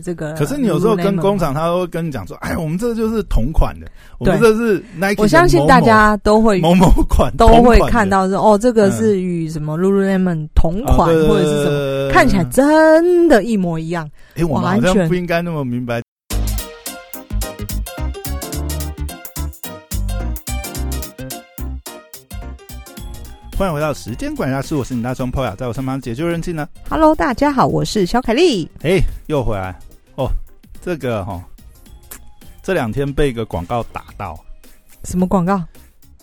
这个。可是你有时候跟工厂，他会跟你讲说：“哎，我们这就是同款的，我们这是 Nike。”我相信大家都会某某款都会看到说：“哦，这个是与什么 Lululemon 同款，或者是什么，看起来真的一模一样。”哎，我好像不应该那么明白。欢迎回到时间管家是，我是你大双 p o 在我身旁解救人气呢。Hello，大家好，我是小凯丽。哎，又回来哦。这个哈，这两天被一个广告打到。什么广告？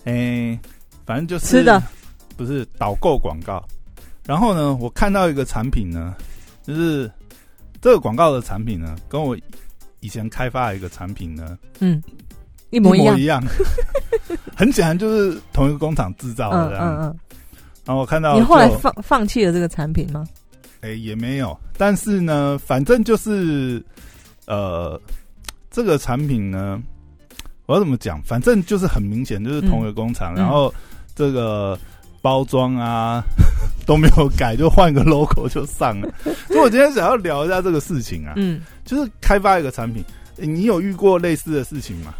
哎，反正就是吃的，不是导购广告。然后呢，我看到一个产品呢，就是这个广告的产品呢，跟我以前开发的一个产品呢，嗯，一模一样。很显然就是同一个工厂制造的。嗯嗯嗯。然后我看到你后来放放弃了这个产品吗？哎，也没有。但是呢，反正就是呃，这个产品呢，我要怎么讲？反正就是很明显，就是同一个工厂，然后这个包装啊 都没有改，就换个 logo 就上了。所以我今天想要聊一下这个事情啊，嗯，就是开发一个产品，你有遇过类似的事情吗？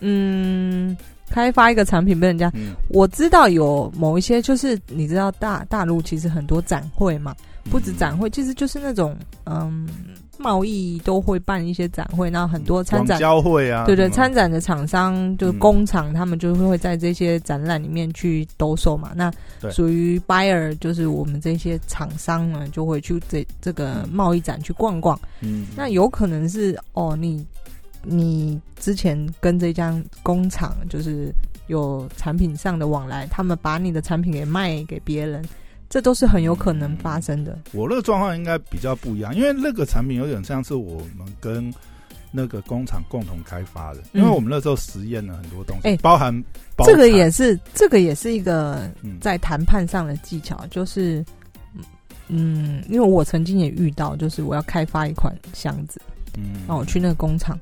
嗯。开发一个产品被人家，我知道有某一些，就是你知道大大陆其实很多展会嘛，不止展会，其实就是那种嗯贸易都会办一些展会，然后很多参展交会啊，对对，参展的厂商就是工厂，他们就会在这些展览里面去兜售嘛。那属于 buyer 就是我们这些厂商呢，就会去这这个贸易展去逛逛。嗯，那有可能是哦你。你之前跟这家工厂就是有产品上的往来，他们把你的产品给卖给别人，这都是很有可能发生的。我那个状况应该比较不一样，因为那个产品有点像是我们跟那个工厂共同开发的，因为我们那时候实验了很多东西，包含这个也是这个也是一个在谈判上的技巧，就是嗯，因为我曾经也遇到，就是我要开发一款箱子，嗯，然后我去那个工厂。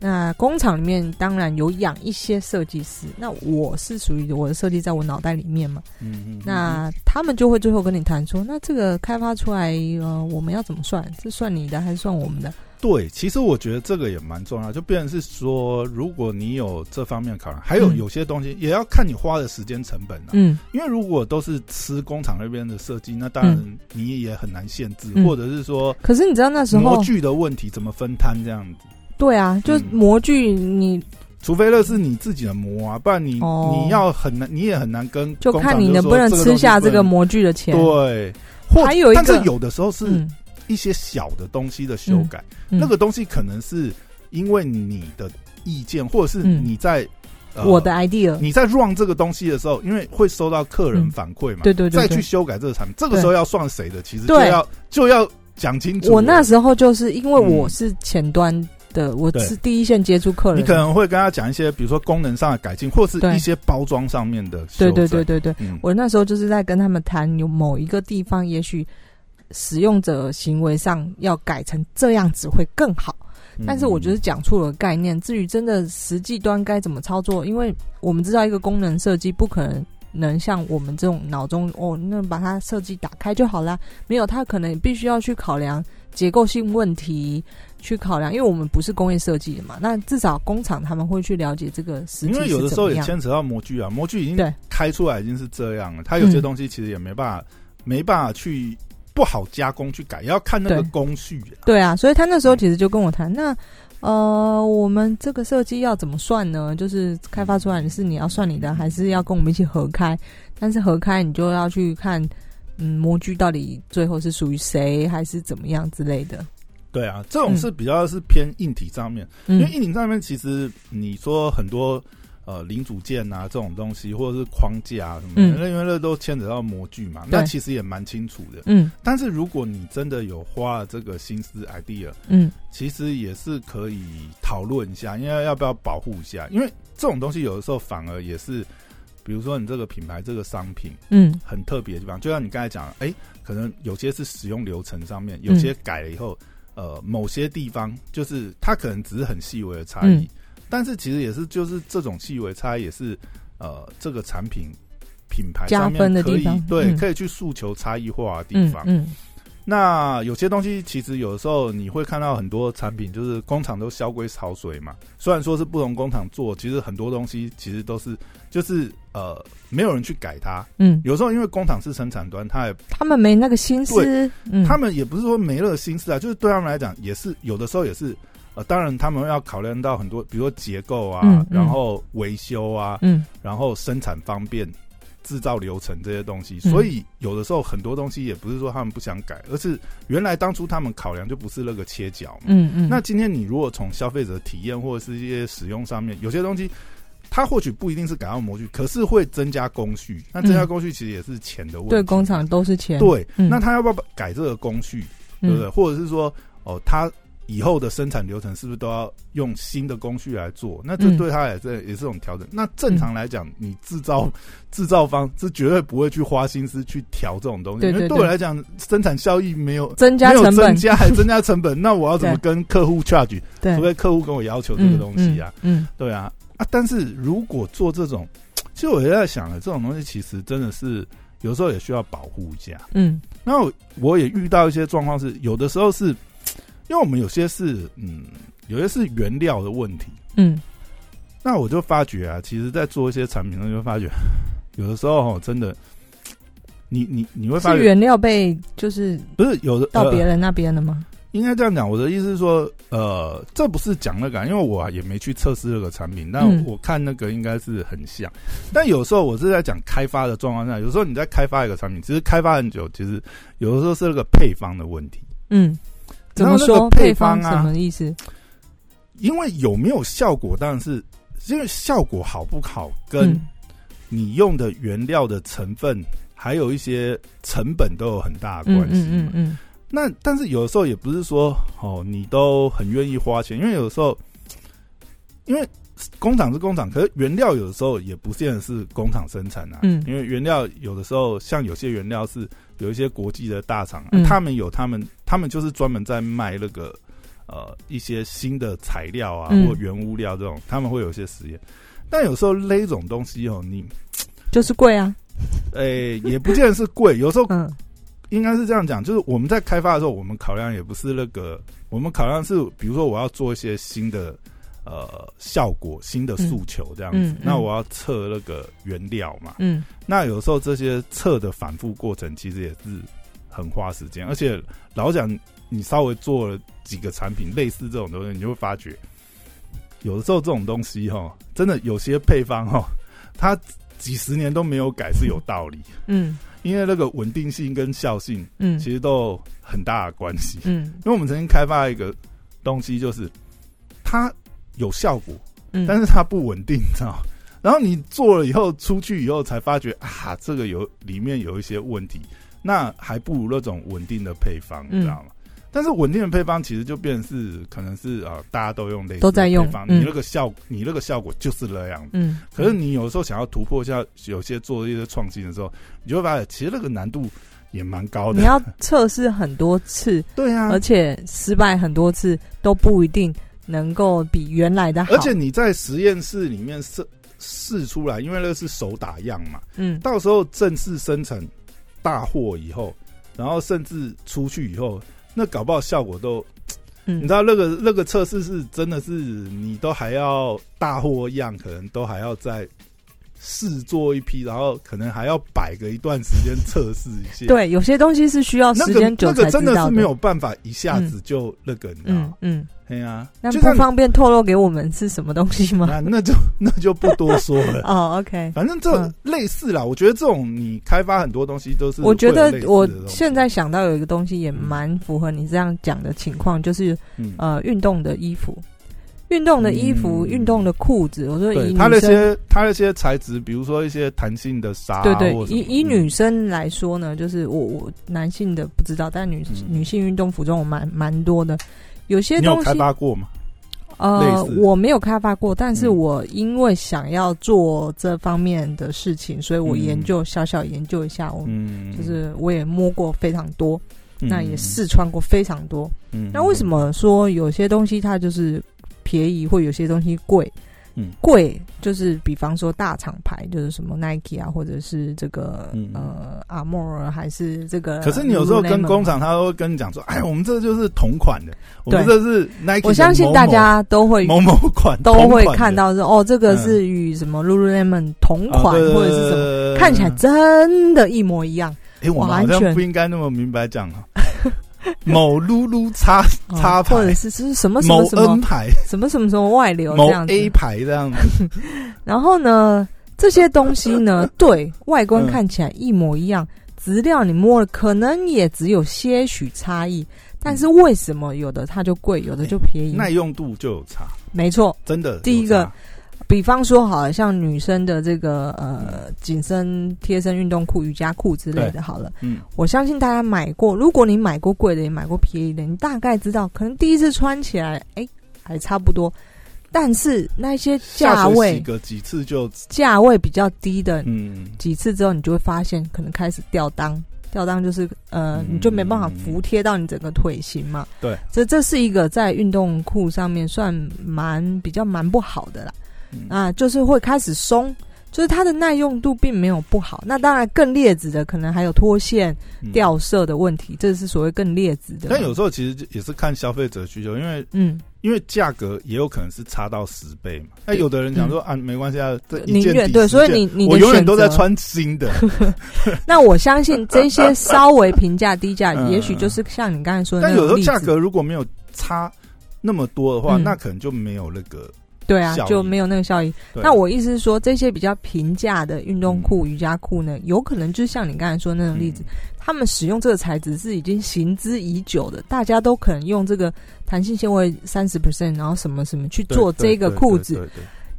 那工厂里面当然有养一些设计师，那我是属于我的设计在我脑袋里面嘛，嗯嗯，那他们就会最后跟你谈说，那这个开发出来呃，我们要怎么算？是算你的还是算我们的？对，其实我觉得这个也蛮重要，就变成是说，如果你有这方面考量，还有有些东西也要看你花的时间成本啊，嗯，因为如果都是吃工厂那边的设计，那当然你也很难限制，或者是说，可是你知道那时候模具的问题怎么分摊这样子？对啊，就模具，你除非那是你自己的模啊，不然你你要很难，你也很难跟就看你能不能吃下这个模具的钱。对，还有一个，但是有的时候是一些小的东西的修改，那个东西可能是因为你的意见，或者是你在我的 idea，你在 run 这个东西的时候，因为会收到客人反馈嘛，对对对，再去修改这个产品，这个时候要算谁的？其实就要就要讲清楚。我那时候就是因为我是前端。的，我是第一线接触客人。你可能会跟他讲一些，比如说功能上的改进，或是一些包装上面的。对对对对对，我那时候就是在跟他们谈，有某一个地方，也许使用者行为上要改成这样子会更好。但是我觉得讲出了概念，至于真的实际端该怎么操作，因为我们知道一个功能设计不可能能像我们这种脑中哦，那把它设计打开就好啦。没有，他可能必须要去考量结构性问题。去考量，因为我们不是工业设计的嘛，那至少工厂他们会去了解这个实际。因为有的时候也牵扯到模具啊，模具已经开出来已经是这样了，它有些东西其实也没办法，没办法去不好加工去改，要看那个工序。对啊，所以他那时候其实就跟我谈，那呃，我们这个设计要怎么算呢？就是开发出来是你要算你的，还是要跟我们一起合开？但是合开你就要去看，嗯，模具到底最后是属于谁，还是怎么样之类的。对啊，这种是比较是偏硬体上面，因为硬体上面其实你说很多呃零组件啊这种东西，或者是框架啊什么，因为那都牵扯到模具嘛，那其实也蛮清楚的。嗯，但是如果你真的有花了这个心思 idea，嗯，其实也是可以讨论一下，因为要不要保护一下，因为这种东西有的时候反而也是，比如说你这个品牌这个商品，嗯，很特别的地方，就像你刚才讲，哎，可能有些是使用流程上面，有些改了以后。呃，某些地方就是它可能只是很细微的差异，但是其实也是就是这种细微差也是呃这个产品品牌加分的地方，对，可以去诉求差异化的地方。嗯，那有些东西其实有的时候你会看到很多产品，就是工厂都销规潮水嘛。虽然说是不同工厂做，其实很多东西其实都是就是呃没有人去改它。嗯，有时候因为工厂是生产端，他也他们没那个心思，嗯他们也不是说没那个心思啊，就是对他们来讲也是有的时候也是呃，当然他们要考量到很多，比如说结构啊，然后维修啊，嗯，然后生产方便。制造流程这些东西，所以有的时候很多东西也不是说他们不想改，而是原来当初他们考量就不是那个切角嘛。嗯嗯。那今天你如果从消费者体验或者是一些使用上面，有些东西它或许不一定是改造模具，可是会增加工序。那增加工序其实也是钱的问题。对，工厂都是钱。对，那他要不要改这个工序？对不对？或者是说，哦，他。以后的生产流程是不是都要用新的工序来做？那这对他也这也是种调整。那正常来讲，你制造制造方是绝对不会去花心思去调这种东西，因为对我来讲，生产效益没有增加成本，增加还增加成本。那我要怎么跟客户 charge？除非客户跟我要求这个东西啊。嗯，对啊啊！但是如果做这种，其实我也在想了，这种东西其实真的是有时候也需要保护一下。嗯，那我也遇到一些状况是，有的时候是。因为我们有些是，嗯，有些是原料的问题，嗯，那我就发觉啊，其实，在做一些产品，我就发觉，有的时候哈，真的，你你你会发现原料被就是不是有的到别人那边了吗？应该这样讲，我的意思是说，呃，这不是讲那个，因为我也没去测试这个产品，但我看那个应该是很像。但有时候我是在讲开发的状况下，有时候你在开发一个产品，其实开发很久，其实有的时候是那个配方的问题，嗯。怎么说配方啊什么意思？因为有没有效果，当然是因为效果好不好，跟你用的原料的成分，还有一些成本都有很大的关系。嗯嗯嗯。那但是有的时候也不是说哦，你都很愿意花钱，因为有的时候，因为工厂是工厂，可是原料有的时候也不见得是工厂生产啊。嗯。因为原料有的时候，像有些原料是。有一些国际的大厂，他们有他们，他们就是专门在卖那个呃一些新的材料啊，或原物料这种，他们会有一些实验。但有时候那种东西哦，你 就是贵啊，诶，也不见得是贵。有时候嗯应该是这样讲，就是我们在开发的时候，我们考量也不是那个，我们考量是比如说我要做一些新的。呃，效果新的诉求这样子，那我要测那个原料嘛。嗯，那有时候这些测的反复过程，其实也是很花时间。而且老讲，你稍微做了几个产品类似这种东西，你就会发觉，有的时候这种东西哈，真的有些配方哈，它几十年都没有改是有道理。嗯，因为那个稳定性跟效性，嗯，其实都有很大的关系。嗯，因为我们曾经开发一个东西，就是它。有效果，嗯但是它不稳定，你知道？然后你做了以后，出去以后才发觉啊，这个有里面有一些问题，那还不如那种稳定的配方，你知道吗？但是稳定的配方其实就变是可能是啊，大家都用类似都在用，你那个效你那个效果就是那样。嗯，可是你有时候想要突破一下，有些做一些创新的时候，你就会发现其实那个难度也蛮高的。你要测试很多次，对啊，而且失败很多次都不一定。能够比原来的好，而且你在实验室里面试试出来，因为那是手打样嘛，嗯，到时候正式生产大货以后，然后甚至出去以后，那搞不好效果都，你知道那个那个测试是真的是你都还要大货样，可能都还要再试做一批，然后可能还要摆个一段时间测试一下。对，有些东西是需要时间久才真的是没有办法一下子就那个，你知道嗯。对呀，那不方便透露给我们是什么东西吗？那 那就那就不多说了。哦，OK，反正这类似啦。我觉得这种你开发很多东西都是。我觉得我现在想到有一个东西也蛮符合你这样讲的情况，就是呃运动的衣服，运动的衣服，运动的裤子。我说以他那些他那些材质，比如说一些弹性的纱，对对，以以女生来说呢，就是我我男性的不知道，但女女性运动服装我蛮蛮多的。有些东西开发过吗？呃，我没有开发过，但是我因为想要做这方面的事情，所以我研究小小研究一下，我就是我也摸过非常多，那也试穿过非常多。嗯那为什么说有些东西它就是便宜，或有些东西贵？嗯贵就是比方说大厂牌，就是什么 Nike 啊，或者是这个呃阿莫尔，还是这个。可是你有时候跟工厂，他都会跟你讲说：“哎，我们这就是同款的，我们这是 Nike。”我相信大家都会某某款都会看到说：“哦，这个是与什么 Lululemon 同款，或者是什么，看起来真的一模一样。”哎，我好像不应该那么明白讲啊。某噜噜叉叉牌，或者是是什么什么什么牌，什么什么什么外流这样子，A 牌这样子。然后呢，这些东西呢，对外观看起来一模一样，质料你摸了可能也只有些许差异，但是为什么有的它就贵，有的就便宜？耐用度就有差，没错，真的。第一个。比方说，好像女生的这个呃紧身贴身运动裤、瑜伽裤之类的，好了，嗯，我相信大家买过。如果你买过贵的，也买过便宜的，你大概知道，可能第一次穿起来，哎，还差不多。但是那些价位，个几次就价位比较低的，嗯，几次之后，你就会发现可能开始掉裆，掉裆就是呃，你就没办法服贴到你整个腿型嘛。对，这这是一个在运动裤上面算蛮比较蛮不好的啦。啊，就是会开始松，就是它的耐用度并没有不好。那当然更劣质的，可能还有脱线、掉色的问题，这是所谓更劣质的。但有时候其实也是看消费者需求，因为嗯，因为价格也有可能是差到十倍嘛。那有的人讲说啊，没关系啊，这一件对，所以你你我永远都在穿新的。那我相信这些 稍微平价低价，也许就是像你刚才说的，但有时候价格如果没有差那么多的话，那可能就没有那个。对啊，就没有那个效益。那我意思是说，这些比较平价的运动裤、瑜伽裤呢，有可能就像你刚才说那种例子，他们使用这个材质是已经行之已久的，大家都可能用这个弹性纤维三十 percent，然后什么什么去做这个裤子。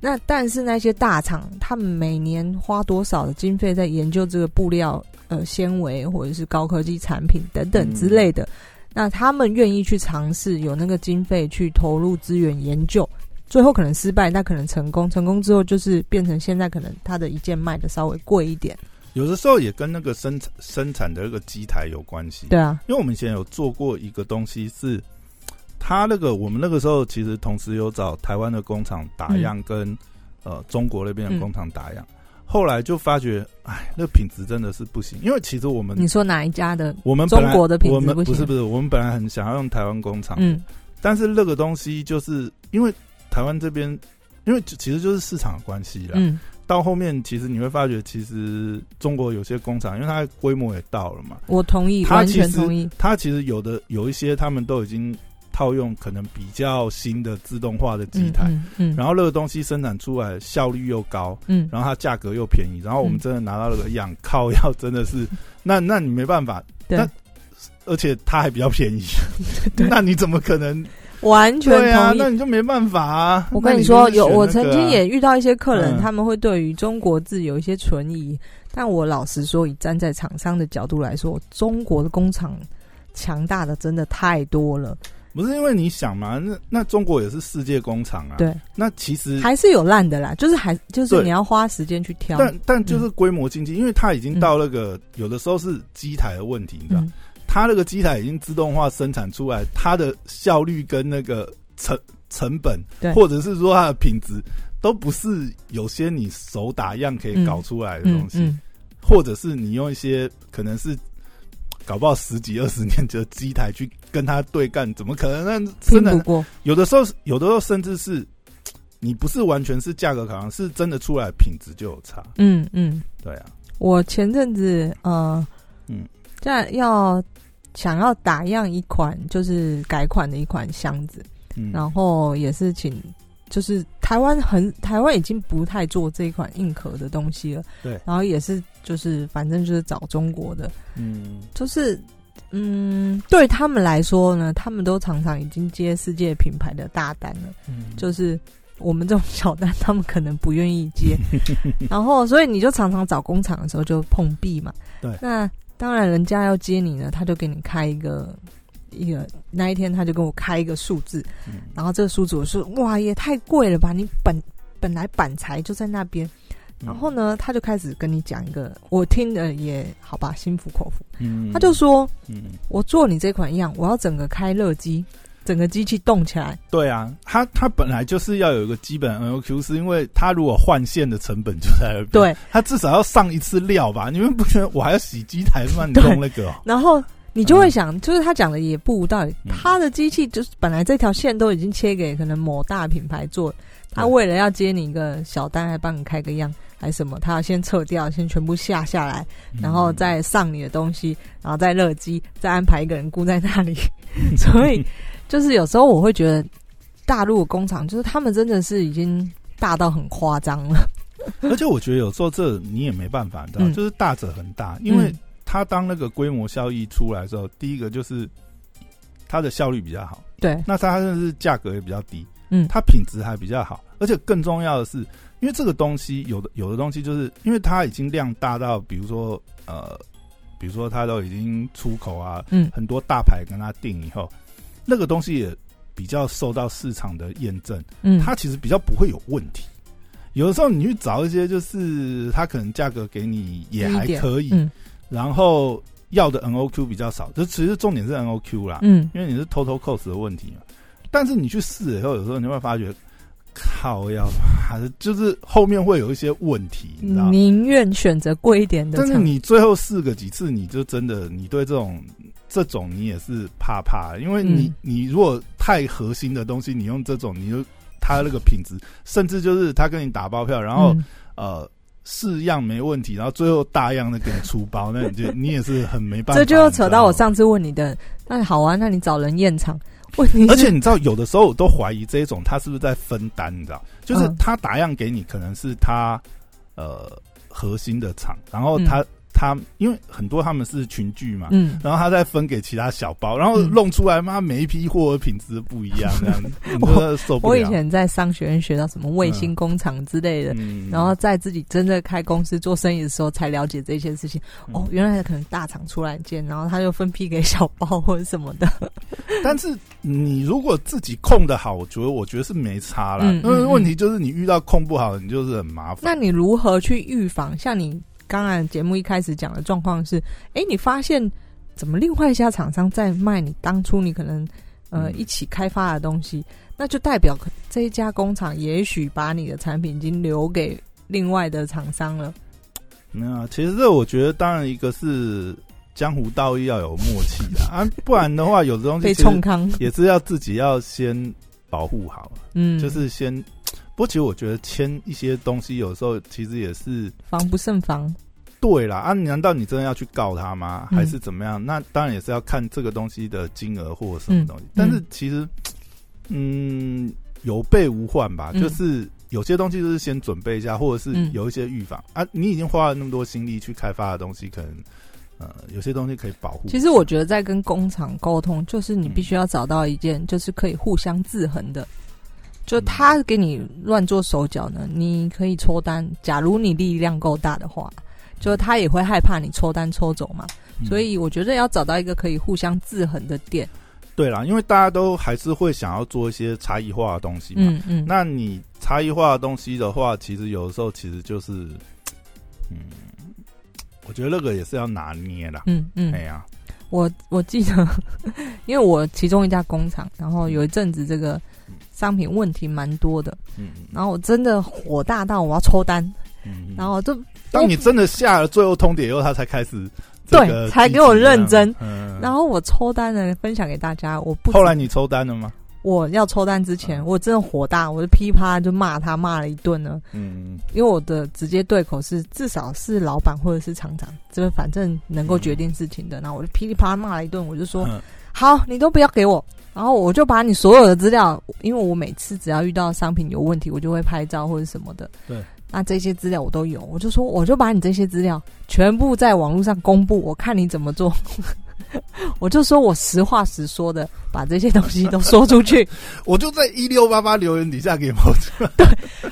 那但是那些大厂，他们每年花多少的经费在研究这个布料、呃纤维或者是高科技产品等等之类的，那他们愿意去尝试，有那个经费去投入资源研究。最后可能失败，那可能成功。成功之后就是变成现在可能它的一件卖的稍微贵一点。有的时候也跟那个生产生产的那个机台有关系。对啊，因为我们以前有做过一个东西，是它那个我们那个时候其实同时有找台湾的工厂打样，跟呃中国那边的工厂打样。后来就发觉，哎，那品质真的是不行。因为其实我们你说哪一家的？我们中国的品质不是不是，我们本来很想要用台湾工厂，嗯，但是那个东西就是因为。台湾这边，因为其实就是市场关系了。嗯，到后面其实你会发觉，其实中国有些工厂，因为它规模也到了嘛。我同意，完全同意。它其实有的有一些，他们都已经套用可能比较新的自动化的机台，嗯，然后那个东西生产出来效率又高，嗯，然后它价格又便宜，然后我们真的拿到了个样，靠，要真的是，那那你没办法，那而且它还比较便宜，那你怎么可能？完全同意，那你就没办法啊！我跟你说，有我曾经也遇到一些客人，他们会对于中国字有一些存疑。但我老实说，以站在厂商的角度来说，中国的工厂强大的真的太多了。不是因为你想嘛？那那中国也是世界工厂啊。对，那其实还是有烂的啦，就是还就是你要花时间去挑。但但就是规模经济，因为它已经到那个有的时候是机台的问题，你知道。它那个机台已经自动化生产出来，它的效率跟那个成成本，或者是说它的品质，都不是有些你手打样可以搞出来的东西，或者是你用一些可能是搞不好十几二十年的机台去跟它对干，怎么可能？那真的有的时候，有的时候甚至是你不是完全是价格考量，是真的出来品质就有差。嗯嗯，对啊。我前阵子呃，嗯，这样要。想要打样一款就是改款的一款箱子，然后也是请，就是台湾很台湾已经不太做这一款硬壳的东西了，对，然后也是就是反正就是找中国的，嗯，就是嗯对他们来说呢，他们都常常已经接世界品牌的大单了，嗯，就是我们这种小单，他们可能不愿意接，然后所以你就常常找工厂的时候就碰壁嘛，对，那。当然，人家要接你呢，他就给你开一个一个那一天，他就跟我开一个数字，然后这个数字我说哇，也太贵了吧！你本本来板材就在那边，然后呢，他就开始跟你讲一个，我听的也好吧，心服口服。他就说，我做你这款样，我要整个开热机，整个机器动起来。对啊，它它本来就是要有一个基本 NOQ，是因为它如果换线的成本就在那边，对，它至少要上一次料吧？你们不觉得我还要洗机台吗？你弄那个，然后你就会想，就是他讲的也不无道理。他的机器就是本来这条线都已经切给可能某大品牌做，他为了要接你一个小单，还帮你开个样。还是什么？他要先撤掉，先全部下下来，然后再上你的东西，然后再热机，再安排一个人雇在那里。所以，就是有时候我会觉得，大陆工厂就是他们真的是已经大到很夸张了。而且我觉得有时候这你也没办法，知道就是大者很大，因为他当那个规模效益出来之后，第一个就是它的效率比较好，对，那它甚至是价格也比较低，嗯，它品质还比较好，而且更重要的是。因为这个东西有的有的东西，就是因为它已经量大到，比如说呃，比如说它都已经出口啊，嗯，很多大牌跟它订以后，那个东西也比较受到市场的验证，嗯，它其实比较不会有问题。有的时候你去找一些，就是它可能价格给你也还可以，然后要的 NOQ 比较少，就其实重点是 NOQ 啦，嗯，因为你是 Total Cost 的问题嘛。但是你去试以后，有时候你会发觉。靠，要 还是就是后面会有一些问题，你知道宁愿选择贵一点的。但是你最后试个几次，你就真的你对这种这种你也是怕怕，因为你你如果太核心的东西，你用这种，你就他那个品质，甚至就是他跟你打包票，然后呃试样没问题，然后最后大样的给你出包，那你就 你也是很没办法。这就扯到我上次问你的，那好啊，那你找人验厂。而且你知道，有的时候我都怀疑这一种他是不是在分担，你知道？就是他打样给你，可能是他呃核心的厂，然后他。他因为很多他们是群聚嘛，嗯，然后他再分给其他小包，然后弄出来妈每一批货的品质不一样，这样我 受不了。我以前在商学院学到什么卫星工厂之类的，然后在自己真正开公司做生意的时候才了解这些事情。哦，原来可能大厂出来建，然后他就分批给小包或者什么的。但是你如果自己控的好，我觉得我觉得是没差了。嗯问题就是你遇到控不好，你就是很麻烦。那你如何去预防？像你。刚刚节目一开始讲的状况是，哎，你发现怎么另外一家厂商在卖你当初你可能呃一起开发的东西，那就代表这一家工厂也许把你的产品已经留给另外的厂商了。那其实这我觉得，当然一个是江湖道义要有默契的 啊，不然的话，有的东西被冲康也是要自己要先保护好，嗯，就是先。不过，其实我觉得签一些东西，有时候其实也是防不胜防。对啦，啊，难道你真的要去告他吗？还是怎么样？那当然也是要看这个东西的金额或者什么东西。但是其实，嗯，有备无患吧。就是有些东西就是先准备一下，或者是有一些预防啊。你已经花了那么多心力去开发的东西，可能呃，有些东西可以保护。其实我觉得在跟工厂沟通，就是你必须要找到一件就是可以互相制衡的。就他给你乱做手脚呢，你可以抽单。假如你力量够大的话，就他也会害怕你抽单抽走嘛。所以我觉得要找到一个可以互相制衡的店。对啦，因为大家都还是会想要做一些差异化的东西嘛。嗯嗯。那你差异化的东西的话，其实有的时候其实就是，嗯，我觉得那个也是要拿捏啦。嗯嗯。哎呀，我我记得，因为我其中一家工厂，然后有一阵子这个。商品问题蛮多的，嗯，然后我真的火大到我要抽单，嗯，然后就当你真的下了最后通牒以后，他才开始对，才给我认真，嗯，然后我抽单呢，分享给大家，我不后来你抽单了吗？我要抽单之前，我真的火大，我就噼啪就骂他，骂了一顿呢，嗯，因为我的直接对口是至少是老板或者是厂长，这个反正能够决定事情的，然后我就噼里啪啦骂了一顿，我就说好，你都不要给我。然后我就把你所有的资料，因为我每次只要遇到商品有问题，我就会拍照或者什么的。对，那这些资料我都有，我就说我就把你这些资料全部在网络上公布，我看你怎么做。我就说我实话实说的把这些东西都说出去。我就在一六八八留言底下给猫子。对，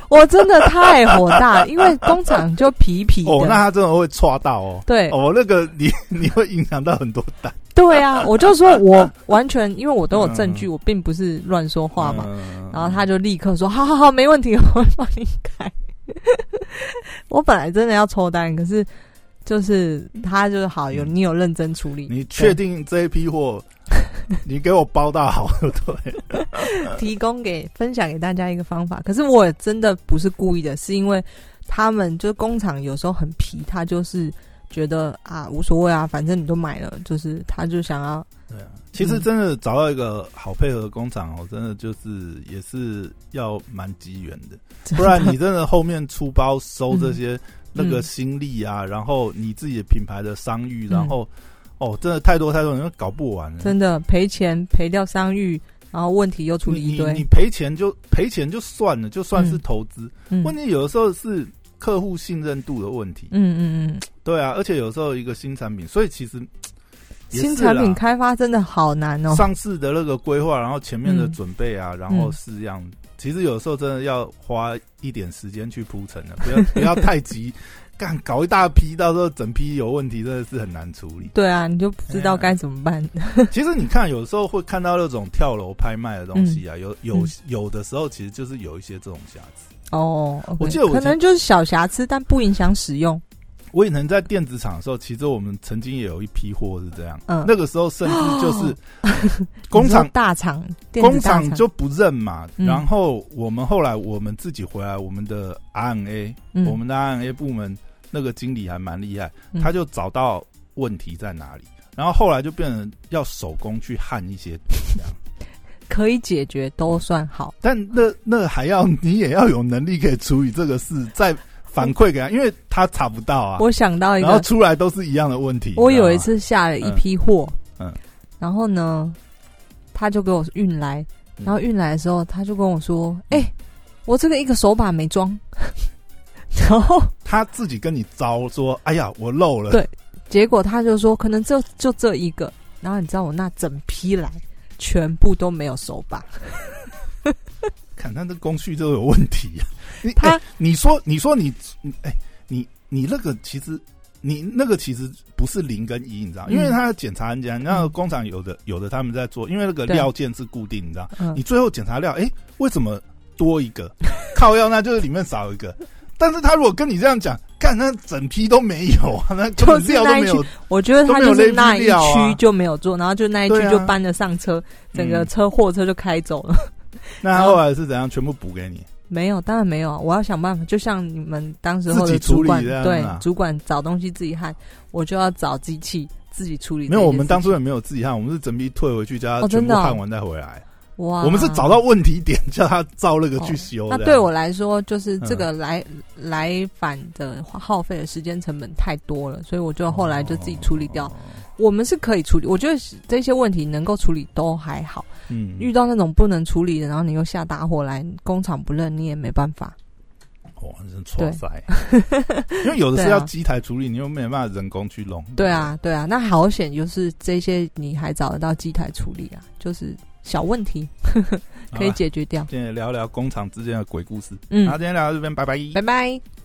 我真的太火大，因为工厂就皮皮的。哦，那他真的会抓到哦。对，哦，那个你你会影响到很多单。对啊，我就说，我完全因为我都有证据，我并不是乱说话嘛。然后他就立刻说：“好好好，没问题，我会帮你改。”我本来真的要抽单，可是就是他就是好有你有认真处理。你确定这一批货 你给我包到好，对，提供给分享给大家一个方法。可是我真的不是故意的，是因为他们就工厂有时候很皮，他就是觉得啊无所谓啊，反正你都买了，就是他就想要。对啊，其实真的找到一个好配合的工厂哦，真的就是也是要蛮机缘的，不然你真的后面出包收这些那个心力啊，然后你自己的品牌的商誉，然后哦，真的太多太多，人搞不完了，真的赔钱赔掉商誉，然后问题又处理一堆，你赔钱就赔钱就算了，就算是投资，问题有的时候是客户信任度的问题，嗯嗯嗯，对啊，而且有时候一个新产品，所以其实。新产品开发真的好难哦！上市的那个规划，然后前面的准备啊，然后试样，其实有时候真的要花一点时间去铺陈的，不要 不要太急，干搞一大批，到时候整批有问题，真的是很难处理。对啊，你就不知道该怎么办。其实你看，有时候会看到那种跳楼拍卖的东西啊，有有有的时候其实就是有一些这种瑕疵哦。我记得可能就是小瑕疵，但不影响使用。我也能在电子厂的时候，其实我们曾经也有一批货是这样。嗯，那个时候甚至就是工厂大厂，工厂就不认嘛。然后我们后来我们自己回来，我们的 RNA，我们的 RNA 部门那个经理还蛮厉害，他就找到问题在哪里。然后后来就变成要手工去焊一些，这样 可以解决都算好。但那那还要你也要有能力可以处理这个事，在。反馈给他，因为他查不到啊。我想到一个，然后出来都是一样的问题。我有一次下了一批货，嗯，然后呢，他就给我运来，然后运来的时候，他就跟我说：“哎，我这个一个手把没装。”然后他自己跟你招说：“哎呀，我漏了。”对，结果他就说：“可能就就这一个。”然后你知道我那整批来，全部都没有手把。看他的工序都有问题 你！他你说你说你哎你你那个其实你那个其实不是零跟一，你知道？因为他检查人家，那个工厂有的有的他们在做，因为那个料件是固定，你知道？你最后检查料，哎，为什么多一个 靠药？那就是里面少一个。但是他如果跟你这样讲，看那整批都没有啊，那就是料都没有。我觉得他就是那一区就没有做，然后就那一区就搬了上车，整个车货车就开走了。那后来是怎样？全部补给你？没有，当然没有啊！我要想办法，就像你们当时候的主管，对主管找东西自己焊，我就要找机器自己处理。没有，我们当初也没有自己焊，我们是整批退回去，叫他全部焊完再回来。哇！我们是找到问题点，叫他照那个去修。那对我来说，就是这个来来返的耗费的时间成本太多了，所以我就后来就自己处理掉。我们是可以处理，我觉得这些问题能够处理都还好。嗯，遇到那种不能处理的，然后你又下大货来，工厂不认，你也没办法。哇，真错塞！因为有的是要机台处理，你又没办法人工去弄。对啊，对啊，那好险，就是这些你还找得到机台处理啊，就是小问题 可以解决掉。今天聊聊工厂之间的鬼故事。嗯，好，今天聊到这边，拜拜，拜拜。